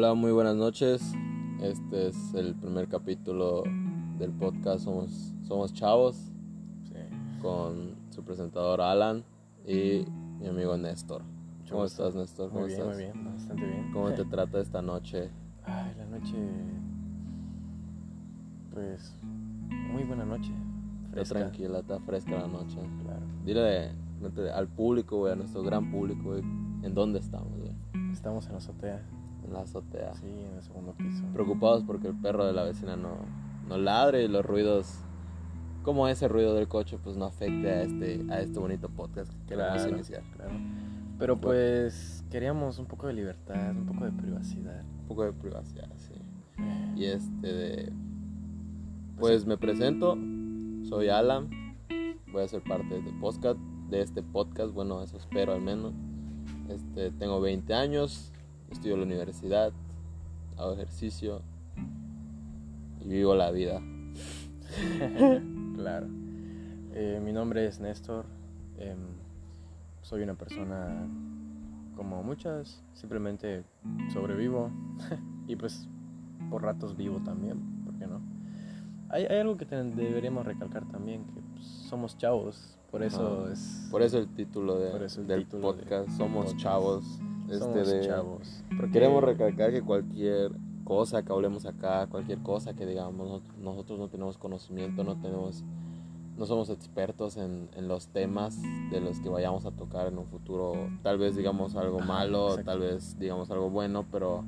Hola, muy buenas noches. Este es el primer capítulo del podcast Somos, Somos Chavos Sí. con su presentador Alan y mi amigo Néstor. Mucho ¿Cómo gusto. estás, Néstor? ¿Cómo Muy bien, estás? muy bien, bastante bien. ¿Cómo te trata esta noche? Ay, la noche. Pues. Muy buena noche. Está Fresca. tranquila, está fresca la noche. Claro. Dile al público, güey, a nuestro gran público, güey, en dónde estamos, güey. Estamos en la azotea. En la azotea. Sí, en el segundo piso. Preocupados porque el perro de la vecina no, no ladre y los ruidos, como ese ruido del coche, pues no afecte a este, a este bonito podcast que Claro, iniciar. claro. Pero pues. Queríamos un poco de libertad, un poco de privacidad. Un poco de privacidad, sí. Eh, Y este de... Pues me presento, soy Alan, voy a ser parte de este podcast, de este podcast, bueno, eso espero al menos. Este, tengo 20 años, estudio en la universidad, hago ejercicio y vivo la vida. claro. Eh, mi nombre es Néstor. em, soy una persona como muchas. Simplemente sobrevivo. y pues por ratos vivo también. ¿Por qué no? Hay, hay algo que deberíamos recalcar también. Que pues, somos chavos. Por eso Ah, es... Por eso el título, de- el del título podcast, Somos podcast. Chavos. Este somos de- chavos. Porque- Queremos recalcar que cualquier cosa que hablemos acá, cualquier cosa que digamos, no- nosotros no tenemos conocimiento, no tenemos, no somos expertos en, en los temas de los que vayamos a tocar en un futuro. Tal vez digamos algo malo, exacto. tal vez digamos algo bueno, pero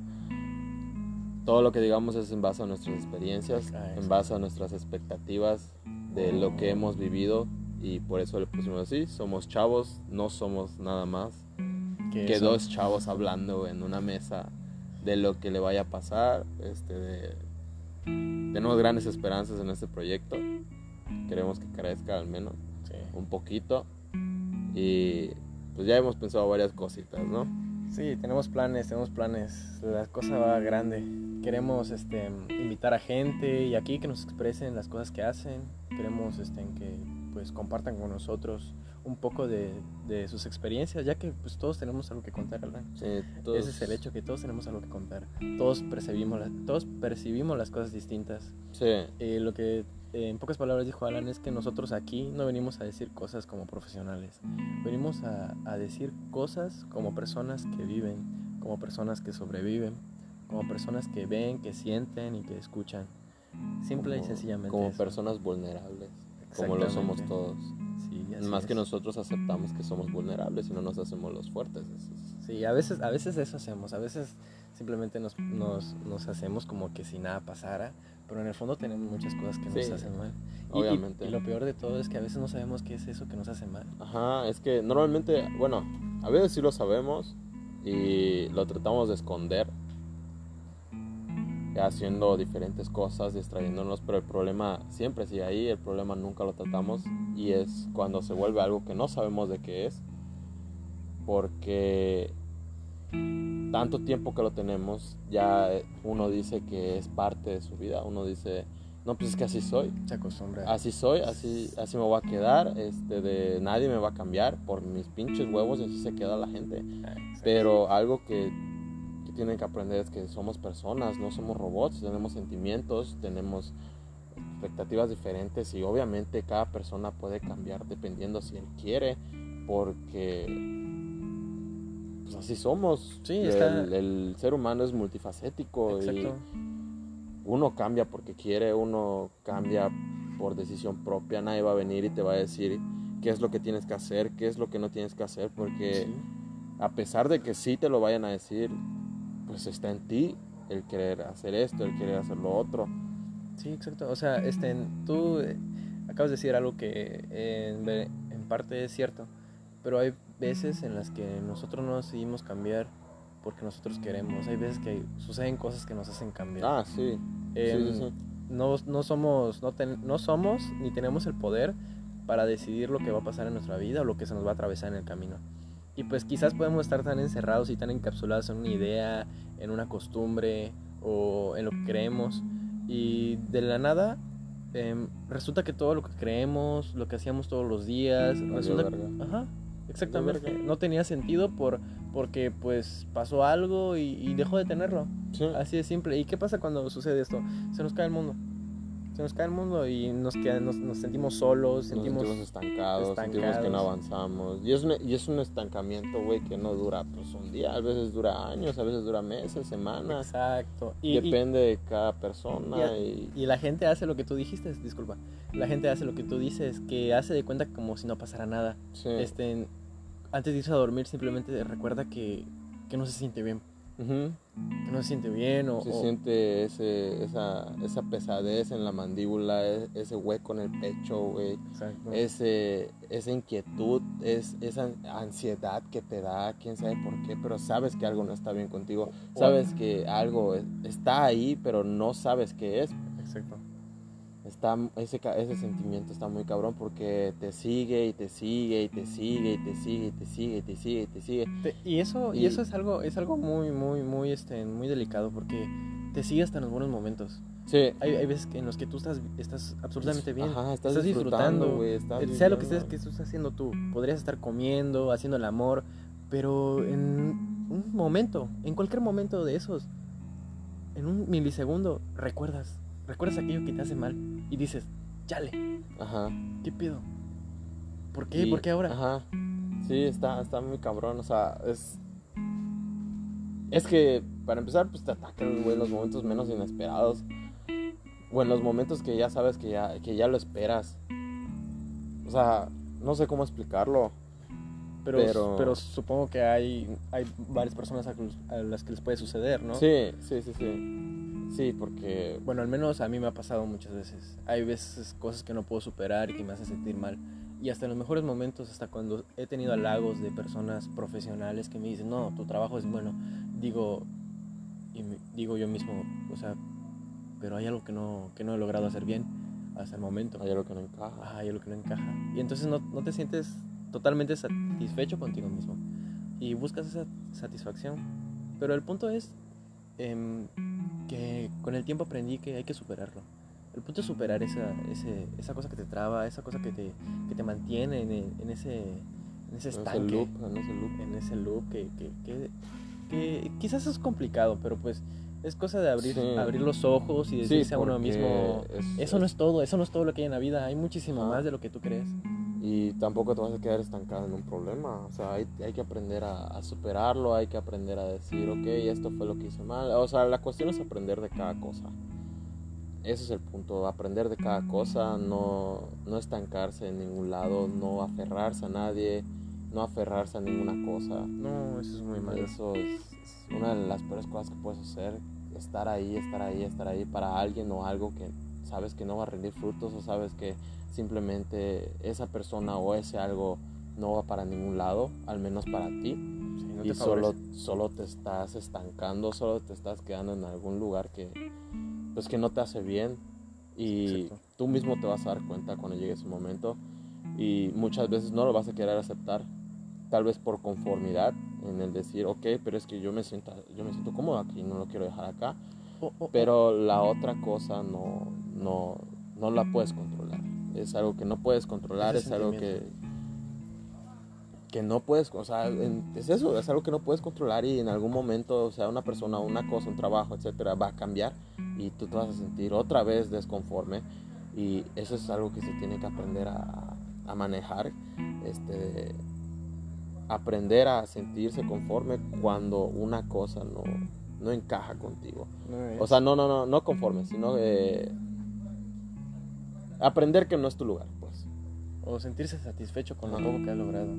todo lo que digamos es en base a nuestras experiencias, Ah, en base a nuestras expectativas de lo que hemos vivido y por eso le pusimos así, somos chavos, no somos nada más que dos chavos hablando en una mesa de lo que le vaya a pasar. Este, de, tenemos grandes esperanzas en este proyecto. Queremos que crezca al menos sí. un poquito. Y pues ya hemos pensado varias cositas, ¿no? Sí, tenemos planes, tenemos planes. La cosa va grande. Queremos este, invitar a gente y aquí que nos expresen las cosas que hacen. Queremos este, que pues compartan con nosotros un poco de, de sus experiencias, ya que pues todos tenemos algo que contar, ¿verdad? Sí, todos- Ese es el hecho, que todos tenemos algo que contar. Todos percibimos, la- todos percibimos las cosas distintas. Sí, Eh, lo que eh, en pocas palabras dijo Alan es que nosotros aquí no venimos a decir cosas como profesionales, venimos a, a decir cosas como personas que viven, como personas que sobreviven, como personas que ven, que sienten y que escuchan. Simple y como- sencillamente. Como eso. personas vulnerables, como lo somos todos. Sí, Más que es. nosotros aceptamos que somos vulnerables y no nos hacemos los fuertes. Es- Sí, a veces, a veces eso hacemos, a veces simplemente nos, nos, nos hacemos como que si nada pasara, pero en el fondo tenemos muchas cosas que nos Sí, hacen mal. Y- y- obviamente. y lo peor de todo es que a veces no sabemos qué es eso que nos hace mal. Ajá, es que normalmente, bueno, a veces sí lo sabemos y lo tratamos de esconder haciendo diferentes cosas, distrayéndonos, pero el problema siempre sigue ahí, el problema nunca lo tratamos y es cuando se vuelve algo que no sabemos de qué es, porque tanto tiempo que lo tenemos, ya uno dice que es parte de su vida, uno dice, no, pues es que así soy, Se acostumbra. así soy, así, así me voy a quedar, este, de nadie me va a cambiar por mis pinches huevos y así se queda la gente. Ah. Pero algo que, que tienen que aprender es que somos personas, no somos robots, tenemos sentimientos, tenemos expectativas diferentes y obviamente cada persona puede cambiar dependiendo si él quiere, porque pues así somos. Sí, el, está- el ser humano es multifacético y uno cambia porque quiere, uno cambia por decisión propia, nadie va a venir y te va a decir qué es lo que tienes que hacer, qué es lo que no tienes que hacer, porque Sí. a pesar de que sí te lo vayan a decir, pues está en ti el querer hacer esto, el querer hacer lo otro. Sí, exacto. O sea, este, tú eh, acabas de decir algo que en, parte es cierto, pero hay veces en las que nosotros no decidimos cambiar porque nosotros queremos. Hay veces que suceden cosas que nos hacen cambiar. Ah, sí. Em, sí, sí, sí. No, no somos, no, ten- no somos ni tenemos el poder para decidir lo que va a pasar en nuestra vida o lo que se nos va a atravesar en el camino. Y pues quizás podemos estar tan encerrados y tan encapsulados en una idea, en una costumbre o en lo que creemos. Y de la nada em, resulta que todo lo que creemos, lo que hacíamos todos los días, Valió resulta, ajá, exactamente. No tenía sentido por, porque pues pasó algo y, y dejó de tenerlo. Sí. Así de simple. ¿Y qué pasa cuando sucede esto? Se nos cae el mundo. Se nos cae el mundo y nos, queda, nos, nos sentimos solos, Nos sentimos... sentimos estancados, sentimos que no avanzamos. Y es un, y es un estancamiento, güey, que no dura pues un día, a veces dura años, a veces dura meses, semanas. Exacto. Y, y- Depende de cada persona y, y la gente hace lo que tú dijiste, disculpa. La gente hace lo que tú dices, que hace de cuenta como si no pasara nada. sí. Este, antes de irse a dormir simplemente recuerda que, que no se siente bien. No se siente bien o... Se o- siente ese, esa, esa pesadez en la mandíbula, e- ese hueco en el pecho, güey. Ese, esa inquietud, es, esa ansiedad que te da, quién sabe por qué, pero sabes que algo no está bien contigo. Sabes que algo es- está ahí, pero no sabes qué es. Exacto. Está, ese, ese sentimiento está muy cabrón porque te sigue y te sigue y te sigue y te sigue y te sigue y te sigue y te sigue. Y eso, y Y- eso es algo, es algo muy, muy, muy, este, muy delicado porque te sigue hasta en los buenos momentos. Sí. Hay, hay veces en los que tú estás, estás absolutamente bien. Ajá, estás, Estás disfrutando, disfrutando, estás Eh, sea lo que estés, que estés haciendo tú. Podrías estar comiendo, haciendo el amor, pero en un momento, en cualquier momento de esos, en un milisegundo, recuerdas, recuerdas aquello que te hace mal y dices, chale, Ajá. ¿qué pido? ¿Por qué? Y- ¿Por qué ahora? Ajá. Sí, está, está muy cabrón. O sea, es. Es que, para empezar, pues te atacan, güey, los momentos menos inesperados. O en los momentos que ya sabes que ya, que ya lo esperas. O sea, no sé cómo explicarlo. Pero, pero- pero supongo que hay, hay varias personas a, a las que les puede suceder, ¿no? Sí, sí, sí, sí. Sí, porque. Bueno, al menos a mí me ha pasado muchas veces. Hay veces cosas que no puedo superar y que me hacen sentir mal. Y hasta en los mejores momentos, hasta cuando he tenido halagos de personas profesionales que me dicen, no, tu trabajo es bueno, digo, y me- digo yo mismo, o sea, pero hay algo que no, que no he logrado hacer bien hasta el momento. Hay algo que no encaja. Ah, hay algo que no encaja. Y entonces no, no te sientes totalmente satisfecho contigo mismo. Y buscas esa satisfacción. Pero el punto es em, que con el tiempo aprendí que hay que superarlo. El punto es superar esa, ese, esa cosa que te traba, esa cosa que te, que te mantiene en, en ese, en ese En ese estanque, loop, en ese loop. en ese loop que, que, que, que quizás es complicado, pero pues es cosa de abrir, Sí. abrir los ojos y Sí, decirse a uno mismo, es- eso no es todo, eso no es todo lo que hay en la vida, hay muchísimo Ajá. más de lo que tú crees. Y tampoco te vas a quedar estancado en un problema. O sea, hay, hay que aprender a, a superarlo, hay que aprender a decir, ok, esto fue lo que hice mal. O sea, la cuestión es aprender de cada cosa. Ese es el punto, aprender de cada cosa, no, no estancarse en ningún lado, no aferrarse a nadie, no aferrarse a ninguna cosa. No, eso es muy malo. Eso es, es una de las peores cosas que puedes hacer, estar ahí, estar ahí, estar ahí para alguien o algo que sabes que no va a rendir frutos o sabes que simplemente esa persona o ese algo no va para ningún lado, al menos para ti, Sí, no y solo, solo te estás estancando, solo te estás quedando en algún lugar que pues que no te hace bien. Y Exacto. tú mismo te vas a dar cuenta cuando llegue ese momento. Y muchas veces no lo vas a querer aceptar tal vez por conformidad en el decir ok pero es que yo me siento yo me siento cómodo aquí no lo quiero dejar acá. Pero la otra cosa no no no la puedes controlar es algo que no puedes controlar Ese es algo que que no puedes, o sea, en- es eso, es algo que no puedes controlar y en algún momento, o sea, una persona, una cosa, un trabajo, etcétera, va a cambiar y tú te vas a sentir otra vez desconforme y eso es algo que se tiene que aprender a, a manejar, este, aprender a sentirse conforme cuando una cosa no, no encaja contigo. no O sea, no, no, no, no conforme, sino eh, aprender que no es tu lugar, pues. o sentirse satisfecho con lo poco que has logrado.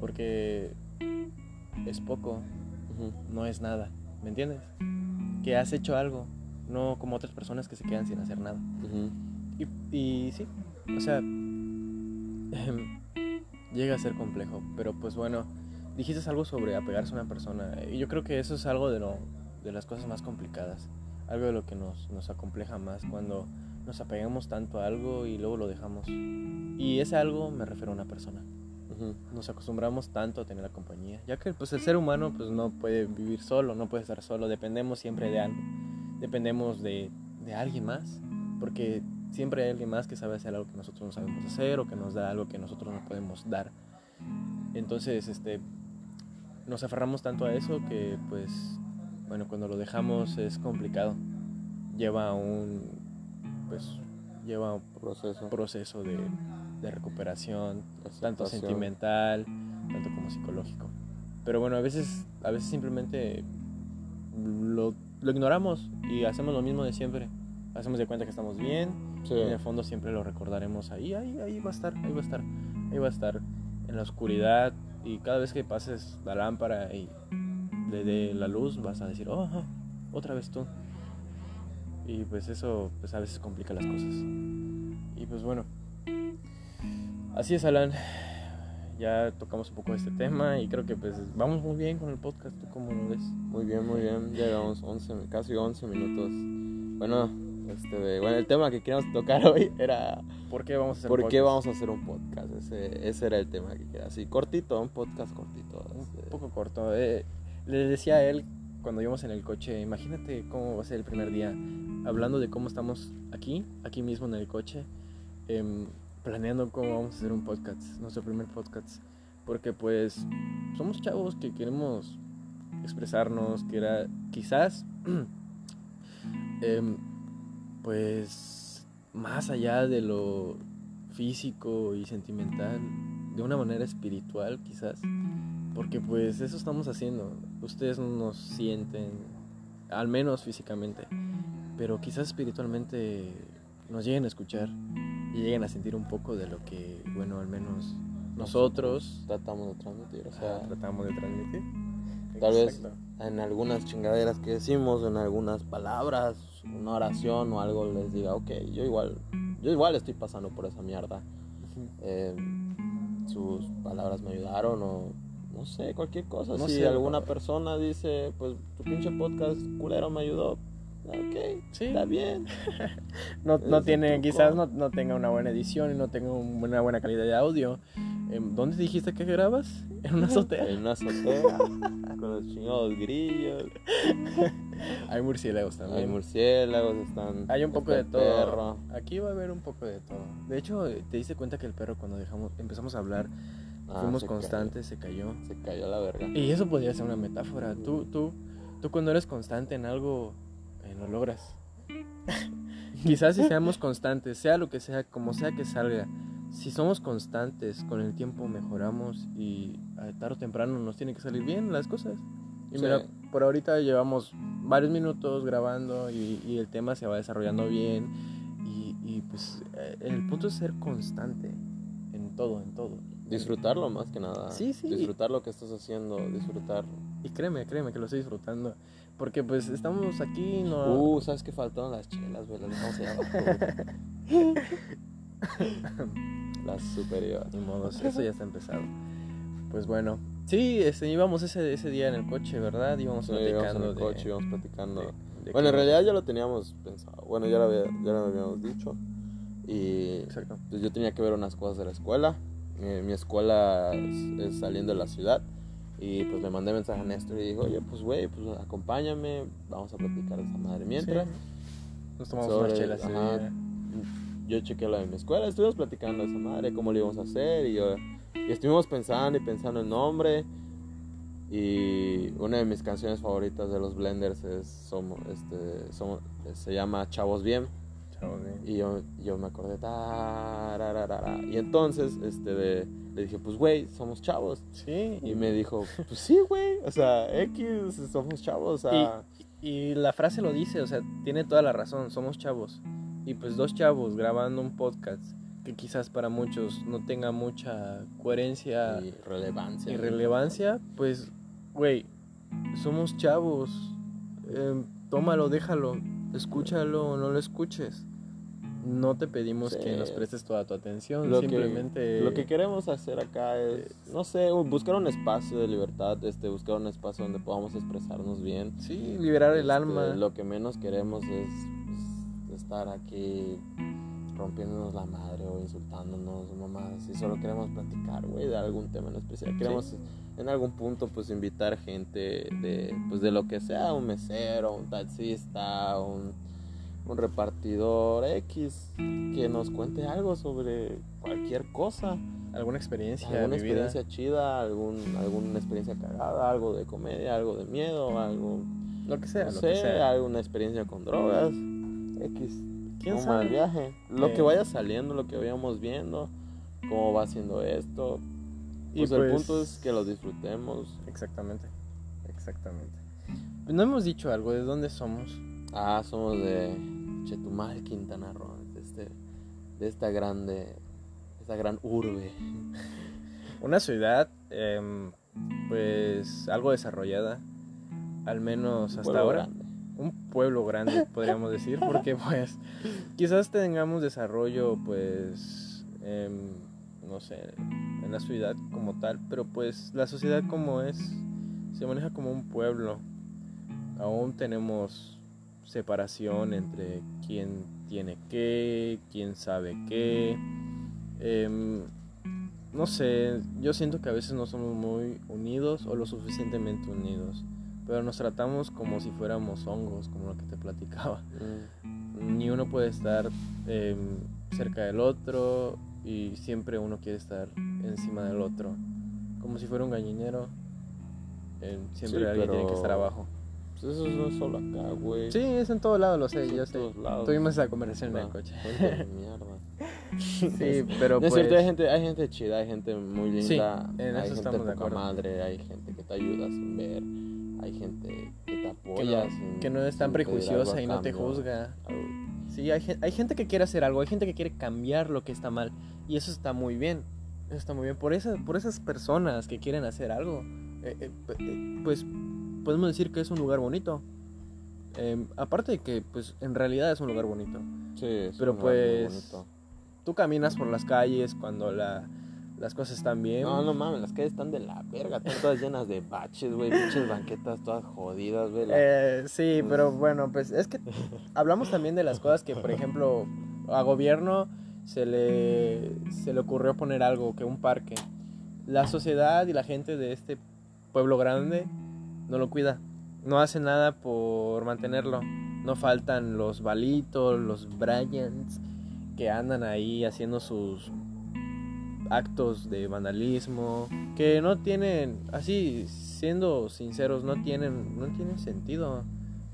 Porque es poco, no es nada. ¿Me entiendes? Que has hecho algo, no como otras personas que se quedan sin hacer nada. Y, y sí, o sea, llega a ser complejo, pero pues bueno, dijiste algo sobre apegarse a una persona y yo creo que eso es algo de, lo, de las cosas más complicadas, algo de lo que nos, nos acompleja más cuando nos apegamos tanto a algo y luego lo dejamos. Y ese algo me refiero a una persona. Ujú. Nos acostumbramos tanto a tener la compañía, ya que pues el ser humano pues no puede vivir solo, no puede estar solo, dependemos siempre de algo, dependemos de, de alguien más, porque siempre hay alguien más que sabe hacer algo que nosotros no sabemos hacer o que nos da algo que nosotros no podemos dar. Entonces, este, nos aferramos tanto a eso que, pues, bueno, cuando lo dejamos es complicado. Lleva un, pues, lleva un Proceso. proceso de, de recuperación, tanto sentimental, tanto como psicológico. Pero bueno, a veces, a veces simplemente lo, lo ignoramos y hacemos lo mismo de siempre. Hacemos de cuenta que estamos bien Sí. y en el fondo siempre lo recordaremos ahí, ahí, ahí va a estar, ahí va a estar, ahí va a estar en la oscuridad y cada vez que pases la lámpara y le dé la luz vas a decir, oh, otra vez tú. Y pues eso pues a veces complica las cosas. Y pues bueno, así es Alan. Ya tocamos un poco de este tema y creo que pues vamos muy bien con el podcast. ¿Tú cómo lo ves? Muy bien, muy bien. Llegamos 11, casi 11 minutos. Bueno, este, bueno, el tema que queríamos tocar hoy era ¿Por qué vamos a hacer ¿por qué podcast? vamos a hacer un podcast? Ese, ese era el tema que quería. Así, cortito, un podcast cortito. este. Un poco corto. Eh, le decía a él cuando íbamos en el coche, imagínate cómo va a ser el primer día, hablando de cómo estamos aquí, aquí mismo en el coche, em, planeando cómo vamos a hacer un podcast, nuestro primer podcast. Porque pues somos chavos que queremos expresarnos, que era quizás, em, pues más allá de lo físico y sentimental, de una manera espiritual quizás. Porque pues eso estamos haciendo. Ustedes no nos sienten, al menos físicamente, pero quizás espiritualmente nos lleguen a escuchar y lleguen a sentir un poco de lo que, bueno, al menos nosotros tratamos de transmitir. O sea, ah, tratamos de transmitir. Tal vez en algunas chingaderas que decimos, en algunas palabras, una oración o algo les diga, ok, yo igual, yo igual estoy pasando por esa mierda. Eh, sus palabras me ayudaron o no sé, cualquier cosa. No si sé, alguna persona dice, pues tu pinche podcast culero me ayudó, ok, Sí. está bien. No, no tiene, quizás no, no tenga una buena edición y no tenga un- una buena calidad de audio. ¿Dónde dijiste que grabas? ¿En una azotea? En una azotea, con los chingados grillos, Hay murciélagos también. hay murciélagos, están. Hay un poco de el todo. perro. Aquí va a haber un poco de todo. De hecho, te diste cuenta que el perro cuando dejamos, empezamos a hablar, Ah, fuimos se cayó, constantes, se cayó. se cayó la verga. Y eso podría ser una metáfora. Tú, tú, tú cuando eres constante en algo, eh, lo logras. Quizás si seamos constantes, sea lo que sea, como sea que salga, si somos constantes, con el tiempo mejoramos y a tarde o temprano nos tiene que salir bien las cosas. Y Sí. mira, por ahorita llevamos varios minutos grabando y, y el tema se va desarrollando bien. Y, y, pues eh, el punto es ser constante en todo, en todo. Disfrutarlo más que nada. Sí, sí. Disfrutar lo que estás haciendo, disfrutar. Y créeme, créeme que lo estoy disfrutando. Porque pues estamos aquí, no... Uh, ¿sabes qué faltaron las chelas, güey? Las dejamos allá abajo. güey. las superiores. Ni modos, eso ya está empezado. Pues bueno, sí, este, íbamos ese, ese día en el coche, ¿verdad? Íbamos Sí, íbamos en platicando el de- coche, íbamos platicando. de- de bueno, en realidad ya lo teníamos pensado. Bueno, ya lo, había- ya lo habíamos dicho. Y Exacto. pues yo tenía que ver unas cosas de la escuela. Mi, mi escuela es, es saliendo de la ciudad. Y pues le mandé mensaje a Néstor y dijo, oye, pues güey, pues acompáñame, vamos a platicar de esa madre. Mientras, Sí. Nos tomamos sobre- unas chelas. ese ajá. Yo chequé lo de mi escuela, estuvimos platicando de esa madre, cómo lo íbamos a hacer. Y, yo, y estuvimos pensando y pensando el nombre. Y una de mis canciones favoritas de los Blenders es, somos, este, somos, se llama Chavos Bien. Chavos, bien. Y yo, yo me acordé, tarararara. y entonces este, de- le dije, pues güey, somos chavos. Sí, Y me dijo, pues sí, güey, o sea, X, somos chavos. O sea, Y, y la frase lo dice, o sea, tiene toda la razón, somos chavos. Y pues dos chavos grabando un podcast que quizás para muchos no tenga mucha coherencia y relevancia. y relevancia, pues, güey, somos chavos. Eh, tómalo, déjalo, escúchalo o no lo escuches. No te pedimos Sí. que nos prestes toda tu atención, Lo simplemente... que, lo que queremos hacer acá es, no sé, buscar un espacio de libertad, este, buscar un espacio donde podamos expresarnos bien. Sí, liberar el Este, alma. Lo que menos queremos es estar aquí rompiéndonos la madre o insultándonos, mamás. Y solo queremos platicar, güey, de algún tema en especial. Queremos en algún punto, pues, invitar gente de, pues, de lo que sea, un mesero, un taxista, un, un repartidor X, que nos cuente algo sobre cualquier cosa. alguna experiencia alguna experiencia chida, algún, alguna experiencia cagada, algo de comedia, algo de miedo, algo, Lo que sea, no lo sé, que sea. alguna experiencia con drogas, X, ¿Quién sabe? mal viaje, lo Eh. que vaya saliendo, lo que vayamos viendo, cómo va siendo esto, Y pues, el pues- punto es que lo disfrutemos. Exactamente, exactamente. No hemos dicho algo, ¿de dónde somos? Ah, somos de Chetumal, Quintana Roo, de, este, de esta grande, esta gran urbe. Una ciudad, em, pues, algo desarrollada, al menos hasta ahora. grande. Un pueblo grande, podríamos decir, porque, pues, quizás tengamos desarrollo, pues, em, no sé, en la ciudad como tal, pero, pues, la sociedad como es, se maneja como un pueblo. Aún tenemos separación entre quién tiene qué, quién sabe qué. Em, no sé, yo siento que a veces no somos muy unidos o lo suficientemente unidos, pero nos tratamos como si fuéramos hongos, como lo que te platicaba. Mm. Ni uno puede estar em, cerca del otro y siempre uno quiere estar encima del otro, como si fuera un gallinero. em, siempre Sí, alguien tiene que estar abajo. Pues eso no es solo acá, güey. Sí, es en todo lado, lo sé, yo sé. todos lados. Tuvimos esa conversación en el Ah, coche. mierda. Sí, pero No es pues... cierto, hay gente, hay gente chida, hay gente muy linda, Sí, en hay eso gente poca madre, hay gente que te ayuda sin ver, hay gente que te que apoya no, sin- que no es tan prejuiciosa y no te juzga. Algo- Sí, hay, hay gente que quiere hacer algo, hay gente que quiere cambiar lo que está mal. Y eso está muy bien. Eso está muy bien. Por, esa, por esas personas que quieren hacer algo, eh, eh, eh, pues podemos decir que es un lugar bonito. Em, aparte de que, pues, en realidad es un lugar bonito. Sí, es Pero un lugar muy pues, bonito. Tú caminas por las calles cuando la, las cosas están bien. No, no mames, las calles están de la verga, están todas llenas de baches, güey, pinches banquetas todas jodidas, güey. Eh, sí, Pues- pero bueno, pues es que hablamos también de las cosas que, por ejemplo, a gobierno se le, se le ocurrió poner algo, que un parque. La sociedad y la gente de este pueblo grande no lo cuida. No hace nada por mantenerlo. No faltan los balitos, los Bryans, que andan ahí haciendo sus actos de vandalismo que no tienen así siendo sinceros no tienen no tienen sentido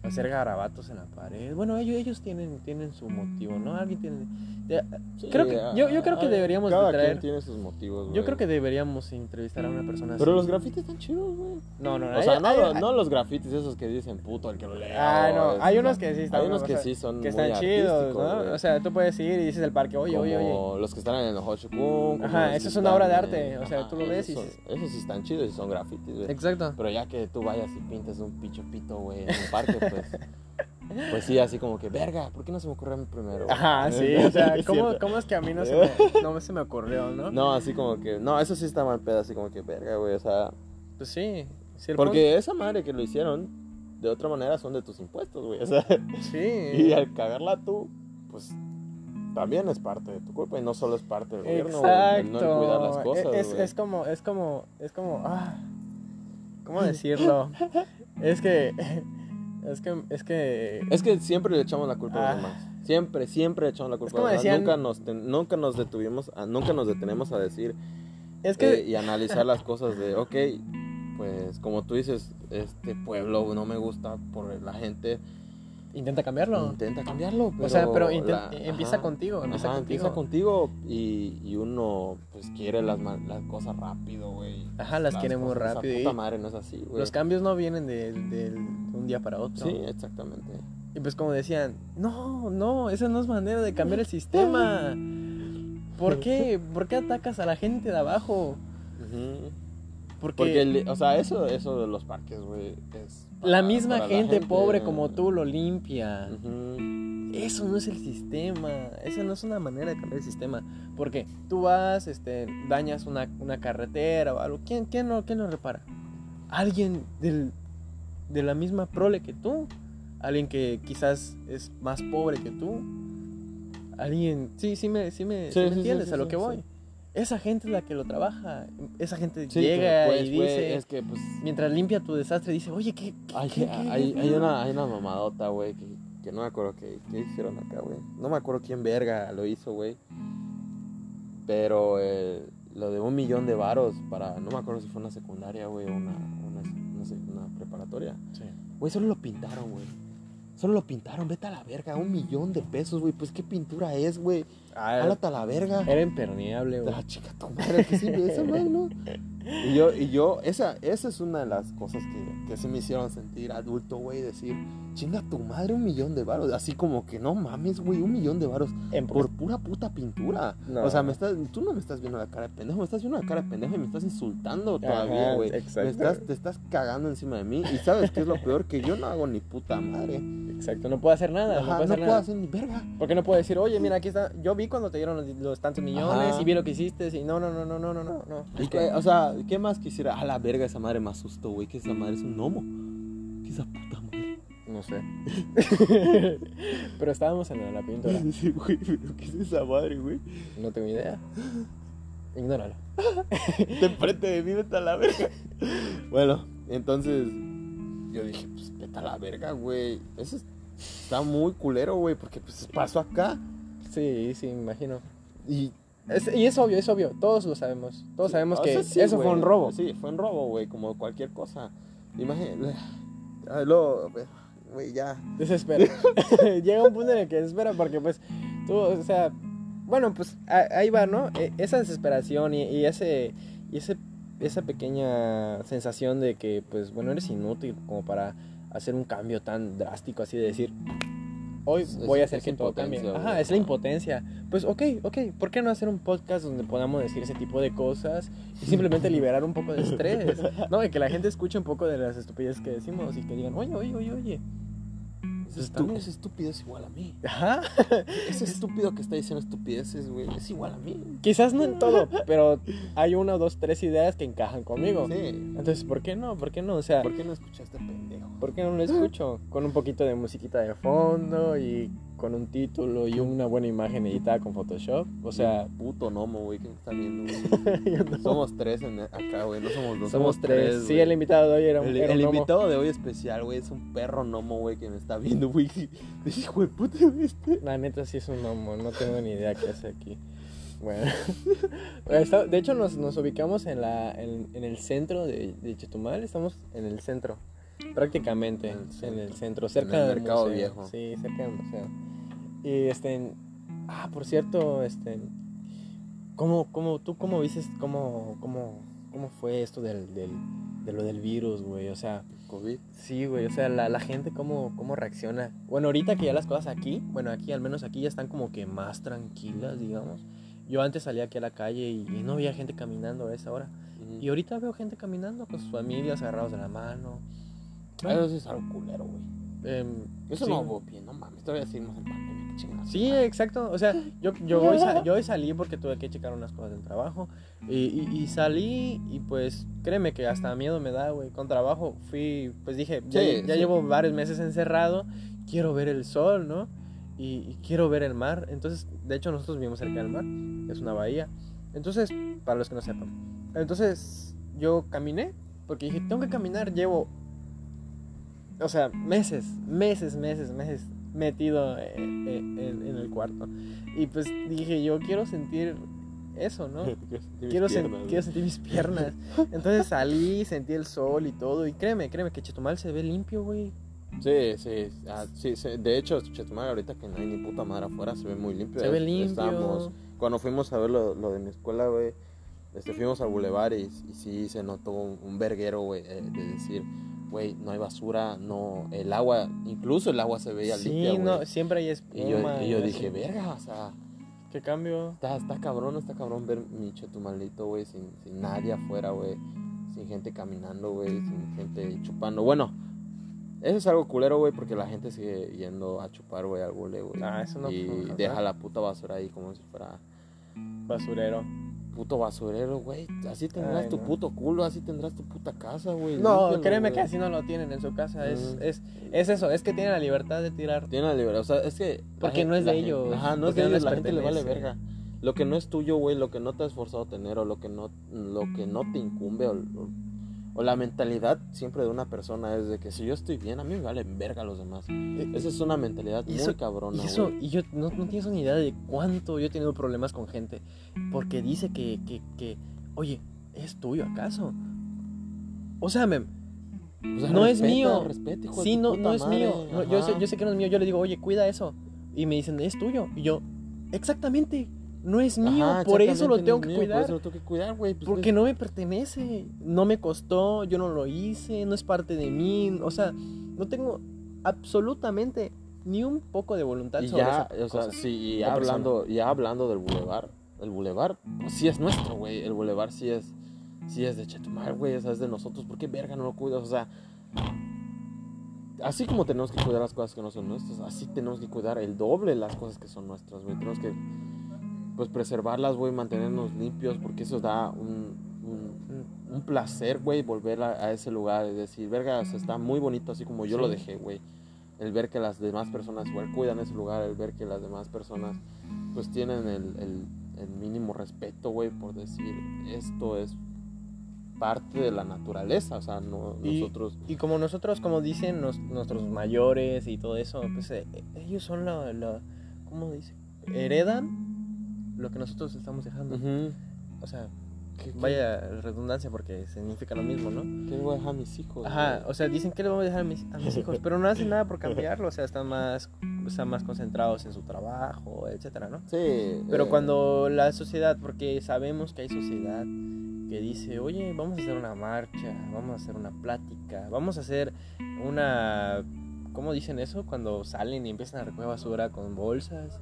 hacer garabatos en la pared bueno ellos ellos tienen tienen su motivo no alguien tiene de- Sí, creo que- yo- yo creo que deberíamos de traer- quien tiene sus motivos, yo creo que deberíamos entrevistar a una persona Pero así. los grafitis están chidos, güey. no no no O sea, hay- no, hay- los- grafitis esos que dicen puto el que lo lea. Ah, no, es- hay unos que sí están Hay unos que sí son que muy están chidos, ¿no? O sea, tú puedes ir y dices al parque, oye, oye, oye. Como los que están en el Hochikun. Ajá, eso es una obra de arte, o sea, tú lo ves y esos, dices- son- esos sí están chidos y son grafitis, güey. Exacto. Pero ya que tú vayas y pintes un pincho pito, güey, en un parque, pues. Pues sí, así como que, verga, ¿por qué no se me ocurrió a mí primero? güey?" Ajá, sí, o sea, ¿cómo. ¿cómo es que a mí no se me, no se me ocurrió, no? No, así como que. No, eso sí está mal pedo, así como que, verga, güey, o sea. Pues sí. Porque esa madre que lo hicieron, de otra manera son de tus impuestos, güey, o sea. Sí. Y al cagarla tú, pues. También es parte de tu culpa y no solo es parte del gobierno, güey, no Exacto. cuidar las cosas, es, es como, es como, es como, ah, ¿cómo decirlo? es que, es que, es que, Es que siempre le echamos la culpa a Ah. los demás. Siempre, siempre le echamos la culpa a los demás. decían- Nunca nos, ten- nunca nos detuvimos, a- nunca nos detenemos a decir es que, eh, y analizar las cosas de, ok, pues como tú dices, este pueblo no me gusta por la gente, intenta cambiarlo. intenta cambiarlo. Pero o sea, pero la- empieza ajá, contigo, empieza ajá, contigo. empieza contigo y, y uno pues quiere las, las cosas rápido, güey. Ajá, las quiere muy esa rápido y- puta madre no es así, güey. Los cambios no vienen de, un día para otro. Sí, exactamente. Y pues como decían, no, no, esa no es manera de cambiar el sistema. ¿Por qué? ¿Por qué atacas a la gente de abajo? Ujú. Porque, Porque, el- o sea, eso, eso de los parques, güey, es... la misma la gente, pobre como tú lo limpia. Eso no es el sistema. Esa no es una manera de cambiar el sistema. Porque tú vas, este, dañas una, una carretera o algo. ¿Quién, quién, lo, quién lo repara? Alguien del, de la misma prole que tú. Alguien que quizás es más pobre que tú. Alguien... Sí, sí me, sí me, Sí, sí me entiendes a lo que voy. Esa gente es la que lo trabaja. Esa gente Sí, llega pues, y dice... es que, pues... Mientras limpia tu desastre, dice, oye, ¿qué? qué- Hay, qué- hay, qué hay pedo?" una, hay una mamadota, güey, que, que no me acuerdo qué, hicieron acá, güey. No me acuerdo quién verga lo hizo, güey. Pero eh, lo de un millón de varos para, no me acuerdo si fue una secundaria, güey, o una, una, una una preparatoria. Sí. Güey, solo lo pintaron, güey. Solo lo pintaron, vete a la verga, un millón de pesos, güey. Pues qué pintura es, güey. Ah, Álate a la verga. era impermeable, güey. la chica tu madre que sí, güey, esa madre, ¿no? Y yo, y yo, esa, esa es una de las cosas que, que sí me hicieron sentir adulto, güey, decir, chinga tu madre un millón de varos. Así como que no mames, güey, un millón de varos por pura puta pintura. No. O sea, me estás, tú no me estás viendo la cara de pendejo, me estás viendo la cara de pendejo y me estás insultando todavía, güey. exacto. Me estás, te estás cagando encima de mí. Y sabes qué es lo peor, que yo no hago ni puta madre. Exacto, no puedo hacer nada. Ajá, no puedo no hacer puedo nada. hacer ni verga. Porque no puedo decir, oye, mira, aquí está. Yo vi cuando te dieron los, los tantos millones Ajá. y vi lo que hiciste. Y no, no, no, no, no, no, no. no. Y que, o sea, ¿qué más quisiera? A la verga, esa madre me asustó, güey. Que esa madre es un gnomo. ¿Qué es esa puta madre? No sé. Pero estábamos en la pintura. Sí, güey, pero ¿qué es esa madre, güey? No tengo idea. Ignóralo. De enfrente de mí, vete a la verga. Bueno, entonces yo dije, pues vete a la verga, güey. Eso es- está muy culero, güey, porque pues pasó acá. Sí, sí, me imagino. Y Es- y es obvio, es obvio. Todos lo sabemos. Todos sabemos que sea, sí, eso güey. fue un robo. Sí, fue un robo, güey, como cualquier cosa. Imagínate. Luego, güey, ya. Desespera. Llega un punto en el que desespera porque pues tú, o sea, bueno, pues ahí va, ¿no? E- Esa desesperación y, y ese y ese esa pequeña sensación de que pues bueno, eres inútil como para hacer un cambio tan drástico así de decir hoy voy a hacer es que todo cambie. Ajá, es la impotencia. Pues ok, ok, ¿por qué no hacer un podcast donde podamos decir ese tipo de cosas y simplemente liberar un poco de estrés? No, y que la gente escuche un poco de las estupideces que decimos y que digan, oye, oye, oye, oye. Ese, estu- ese estúpido es igual a mí. Ajá. Ese estúpido que está diciendo estupideces, güey, es igual a mí. Quizás no en todo, pero hay una, dos, tres ideas que encajan conmigo. Sí. Entonces, ¿por qué no? ¿Por qué no? O sea, ¿Por qué no escuchaste pendejo? ¿por qué no lo escucho? Con un poquito de musiquita de fondo y con un título y una buena imagen editada con Photoshop. O sea, puto gnomo, güey, que me está viendo, güey. no- Somos tres en acá, güey, no somos dos. somos tres. Sí, güey. el invitado de hoy era un, El, un el gnomo. invitado de hoy especial, güey, es un perro gnomo, güey, que me está viendo, güey. Hijo de puta, este. La neta sí es un gnomo, no tengo ni idea qué hace aquí. Bueno, de hecho nos, nos ubicamos en, la, en, en el centro de, de Chetumal, estamos en el centro, prácticamente En el en centro. el centro, cerca el del Mercado museo. Viejo. Sí, cerca del museo. Y este, ah, por cierto, este, ¿cómo, cómo, tú cómo viste, cómo, cómo, cómo fue esto del, del, de lo del virus, güey? O sea, COVID. Sí, güey, o sea, la, la gente cómo, cómo reacciona. Bueno, ahorita que ya las cosas aquí, bueno, aquí al menos aquí ya están como que más tranquilas, digamos. Yo antes salía aquí a la calle y, y no veía gente caminando a esa hora. Y ahorita veo gente caminando con sus familias agarrados de la mano. Eso sí es algo culero, güey. Em, Eso sí. no hubo bien, no mames, todavía seguimos en pandemia, qué chingados. Sí, exacto. O sea, yo, yo, hoy, sa- yo hoy salí porque tuve que checar unas cosas del trabajo. Y, y- y salí y pues créeme que hasta miedo me da, güey. Con trabajo fui, pues dije, ya, Sí, ya sí. llevo varios meses encerrado. Quiero ver el sol, ¿no? Y, y quiero ver el mar. Entonces, de hecho, nosotros vivimos cerca del mar. Es una bahía. Entonces, para los que no sepan. Entonces, yo caminé porque dije, tengo que caminar. Llevo o sea, meses, meses, meses, meses metido eh, eh, en, en el cuarto. Y pues dije, yo quiero sentir eso, ¿no? Quiero, sen- quiero sentir mis piernas. Entonces salí, sentí el sol y todo. Y créeme, créeme que Chetumal se ve limpio, güey. Sí, sí, ah, sí, sí. De hecho, Chetumal, ahorita que no hay ni puta madre afuera, se ve muy limpio. Se ve limpio. estábamos- cuando fuimos a ver lo, lo de mi escuela, güey, este, fuimos al bulevar y, y sí se notó un, un verguero, güey, de decir, güey, no hay basura, no, el agua, incluso el agua se veía Sí, limpia, no, güey. siempre hay espuma. Y yo, y yo dije, verga, o sea, ¿Qué cambio? está, está cabrón, está cabrón ver mi Chetumalito, güey, sin, sin nadie afuera, güey, sin gente caminando, güey, sin gente chupando. Bueno, eso es algo culero, güey, porque la gente sigue yendo a chupar, güey, al bule, güey. Ah, eso no Y deja la puta basura ahí como si fuera Basurero. Puto basurero, güey. Así tendrás Ay, tu no. puto culo, así tendrás tu puta casa, güey. No, créeme güey. que así no lo tienen en su casa. Es, es, es eso, es que tienen la libertad de tirar. Tiene la libertad, o sea, es que... Porque no es de gen- ellos, Ajá, no es de ellos, la gente le vale verga. Lo que no es tuyo, güey, lo que no te has esforzado a tener o lo que no, lo que no te incumbe o, o- o la mentalidad siempre de una persona es de que si yo estoy bien, a mí me vale verga los demás. Esa es una mentalidad Y muy eso- cabrona, Y eso, y yo no, no tienes una idea de cuánto yo he tenido problemas con gente. Porque dice que, que, que oye, ¿es tuyo acaso? O sea, me, O sea, no es mío. respeta, hijo sí, no, no es madre. mío. No, yo, sé, yo sé que no es mío. Yo le digo, oye, cuida eso. Y me dicen, es tuyo. Y yo, exactamente, no es mío. Ajá, por eso lo tengo no es que mío, Por cuidar. eso lo tengo que cuidar, güey. pues, Porque no me pertenece, no me costó, yo no lo hice, no es parte de mí, o sea, no tengo absolutamente ni un poco de voluntad Y sobre ya, esa o sea, sí, y persona. hablando, ya hablando del bulevar, el bulevar, pues sí es nuestro, güey. El bulevar sí es, sí es de Chetumal, güey, o sea, es de nosotros. ¿Por qué verga no lo cuidas? O sea, así como tenemos que cuidar las cosas que no son nuestras, así tenemos que cuidar el doble las cosas que son nuestras, güey. Tenemos que, pues, preservarlas, güey, mantenernos limpios, porque eso da un, un, un placer, güey, volver a, a ese lugar y decir, verga, o sea, está muy bonito así como yo lo dejé, güey. El ver que las demás personas igual cuidan ese lugar, el ver que las demás personas, pues, tienen el, el, el mínimo respeto, güey, por decir, esto es parte de la naturaleza, o sea, no, Y- nosotros... Y como nosotros, como dicen nos- nuestros mayores y todo eso, pues eh, ellos son la, la, ¿cómo dice? Heredan lo que nosotros estamos dejando. O sea, ¿Qué, qué- vaya redundancia porque significa lo mismo, ¿no? ¿Qué le voy a dejar a mis hijos? Ajá, güey? o sea, dicen que le vamos a dejar a mis, a mis hijos, pero no hacen nada por cambiarlo, o sea, están más, están más concentrados en su trabajo, etcétera, ¿no? Sí. Pero eh, cuando la sociedad, porque sabemos que hay sociedad que dice, oye, vamos a hacer una marcha, vamos a hacer una plática, vamos a hacer una... ¿Cómo dicen eso? Cuando salen y empiezan a recoger basura con bolsas.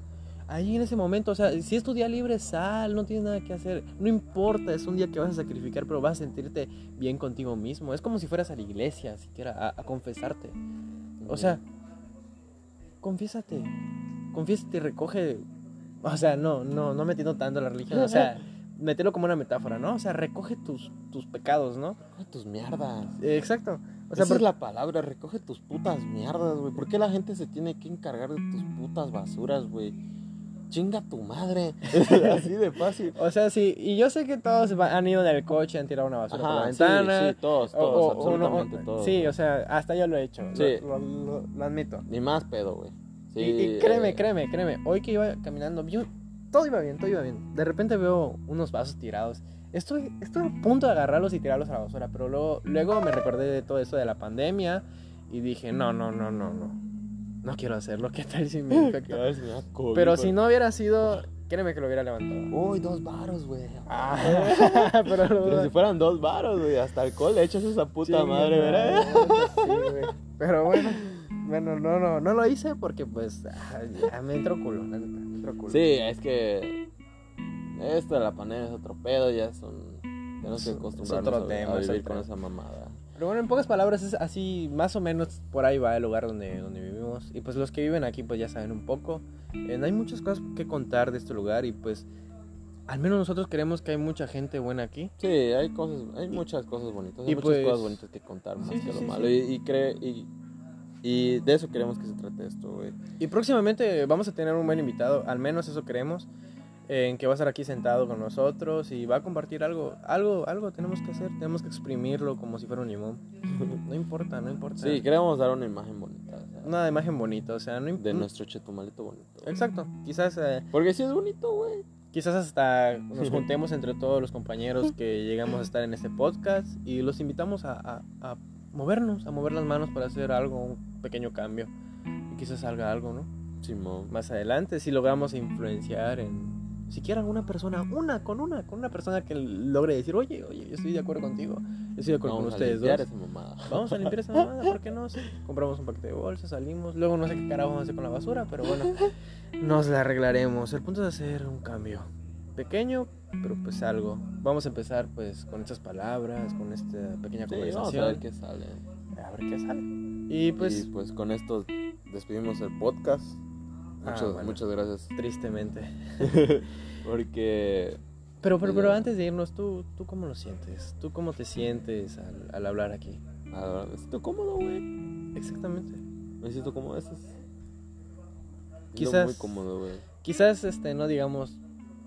Ahí en ese momento, o sea, si es tu día libre, sal, no tienes nada que hacer. No importa, es un día que vas a sacrificar, pero vas a sentirte bien contigo mismo. Es como si fueras a la iglesia, siquiera, a, a confesarte. O sea, confiésate. Confiésate y recoge. O sea, no, no, no metiendo tanto la religión. O sea, mételo como una metáfora, ¿no? O sea, recoge tus, tus pecados, ¿no? Recoge tus mierdas. Eh, Exacto. O sea, Esa es la palabra, recoge tus putas mierdas, güey. ¿Por qué la gente se tiene que encargar de tus putas basuras, güey? Chinga tu madre. Así de fácil. o sea, sí. Y yo sé que todos han ido del coche, han tirado una basura por la Ajá, sí, ventana. sí, todos, todos, o- o absolutamente todos. Sí, o sea, hasta yo lo he hecho. Sí. Lo, lo- lo- lo admito. Ni más pedo, güey. Sí, y, y créeme, eh, créeme, créeme. Hoy que iba caminando, vi un- todo iba bien, todo iba bien. De repente veo unos vasos tirados. Estoy, estoy a punto de agarrarlos y tirarlos a la basura, pero luego, luego me recordé de todo eso de la pandemia y dije, no, no, no, no, no. No quiero hacerlo, ¿qué tal si me da COVID, Pero si no hubiera sido, créeme que lo hubiera levantado. Uy, dos varos, güey. Ah, pero, Pero si fueran dos varos, güey, hasta alcohol le echas esa puta madre, ¿verdad? Sí, güey. Pero bueno, bueno, no, no, no lo hice porque pues ya me entró culo, la neta, me entró culo. Sí, es que esto de la pandemia es otro pedo, ya son... Tenemos que Es- es acostumbrarnos otro a- tema, a, es vivir con esa mamada. Pero bueno, en pocas palabras es así, más o menos por ahí va el lugar donde, donde vivimos. Y pues los que viven aquí pues ya saben un poco. Eh, hay muchas cosas que contar de este lugar y pues al menos nosotros creemos que hay mucha gente buena aquí. Sí, hay cosas, hay muchas cosas bonitas, hay Y muchas pues- cosas bonitas que contar más Sí, que sí, lo malo. sí. Y, y, cree, y, y de eso queremos que se trate esto, güey. Y próximamente vamos a tener un buen invitado, al menos eso creemos, en que va a estar aquí sentado con nosotros y va a compartir algo, algo, algo tenemos que hacer, tenemos que exprimirlo como si fuera un limón. No importa, no importa. Sí, queremos dar una imagen bonita. o sea, Una imagen bonita, o sea, no de nuestro chetumalito bonito. Exacto, quizás, eh, Porque sí es bonito, güey. quizás hasta nos juntemos entre todos los compañeros que llegamos a estar en este podcast y los invitamos a, a- a movernos, a mover las manos para hacer algo, un pequeño cambio. Y quizás salga algo, ¿no? Simón. más adelante si logramos influenciar en siquiera alguna persona, una con una, con una persona que logre decir, oye, oye, yo estoy de acuerdo contigo, yo estoy de acuerdo Vamos con a ustedes limpiar dos. esa mamada. Vamos a limpiar esa mamada, ¿por qué no? Sí, Compramos un paquete de bolsas, salimos, luego no sé qué carajo vamos a hacer con la basura, pero bueno, nos la arreglaremos. El punto es hacer un cambio pequeño, pero pues algo. Vamos a empezar pues con estas palabras, con esta pequeña Sí, vamos a conversación. ver qué sale. a ver qué sale. Y pues, y pues con esto despedimos el podcast. Ah, Muchas, bueno. muchas gracias. tristemente. Porque Pero, pero, pero antes de irnos, ¿tú, ¿tú cómo lo sientes? ¿Tú cómo te sientes al, al hablar aquí? a ver, me siento cómodo, güey. Exactamente. Me siento cómodo. Eso es. Quizás- Muy cómodo, güey. Quizás este, no digamos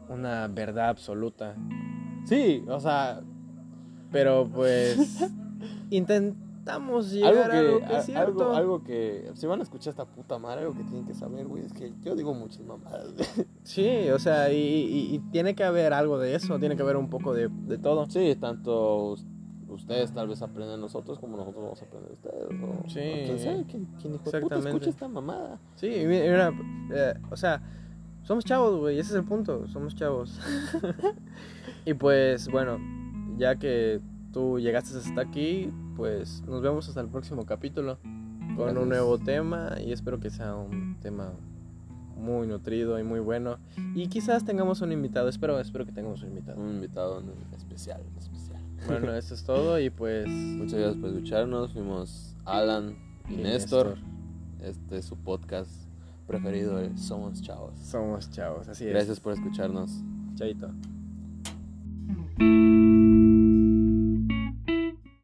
una verdad absoluta, Sí, o sea, pero pues intentamos llegar a algo que es cierto. Algo, algo, que, si van a escuchar esta puta madre, algo que tienen que saber, güey, es que yo digo muchas mamadas. Sí, o sea, y, y, tiene que haber algo de eso, tiene que haber un poco de, de todo. Sí, tanto ustedes tal vez aprenden nosotros como nosotros vamos a aprender de ustedes. O, sí. quién sabe, quién, quién hijo puta escucha esta mamada. Sí, mira, eh, o sea, somos chavos, güey, ese es el punto, somos chavos. y pues, bueno, ya que tú llegaste hasta aquí, pues nos vemos hasta el próximo capítulo con un nuevo tema y espero que sea un tema muy nutrido y muy bueno y quizás tengamos un invitado, espero espero que tengamos un invitado. Un invitado especial, especial. Bueno, eso es todo y pues muchas gracias por escucharnos. Fuimos Alan y, Néstor. Este es su podcast preferido, Somos Chavos. Somos Chavos, así es. Gracias por escucharnos. Chaito.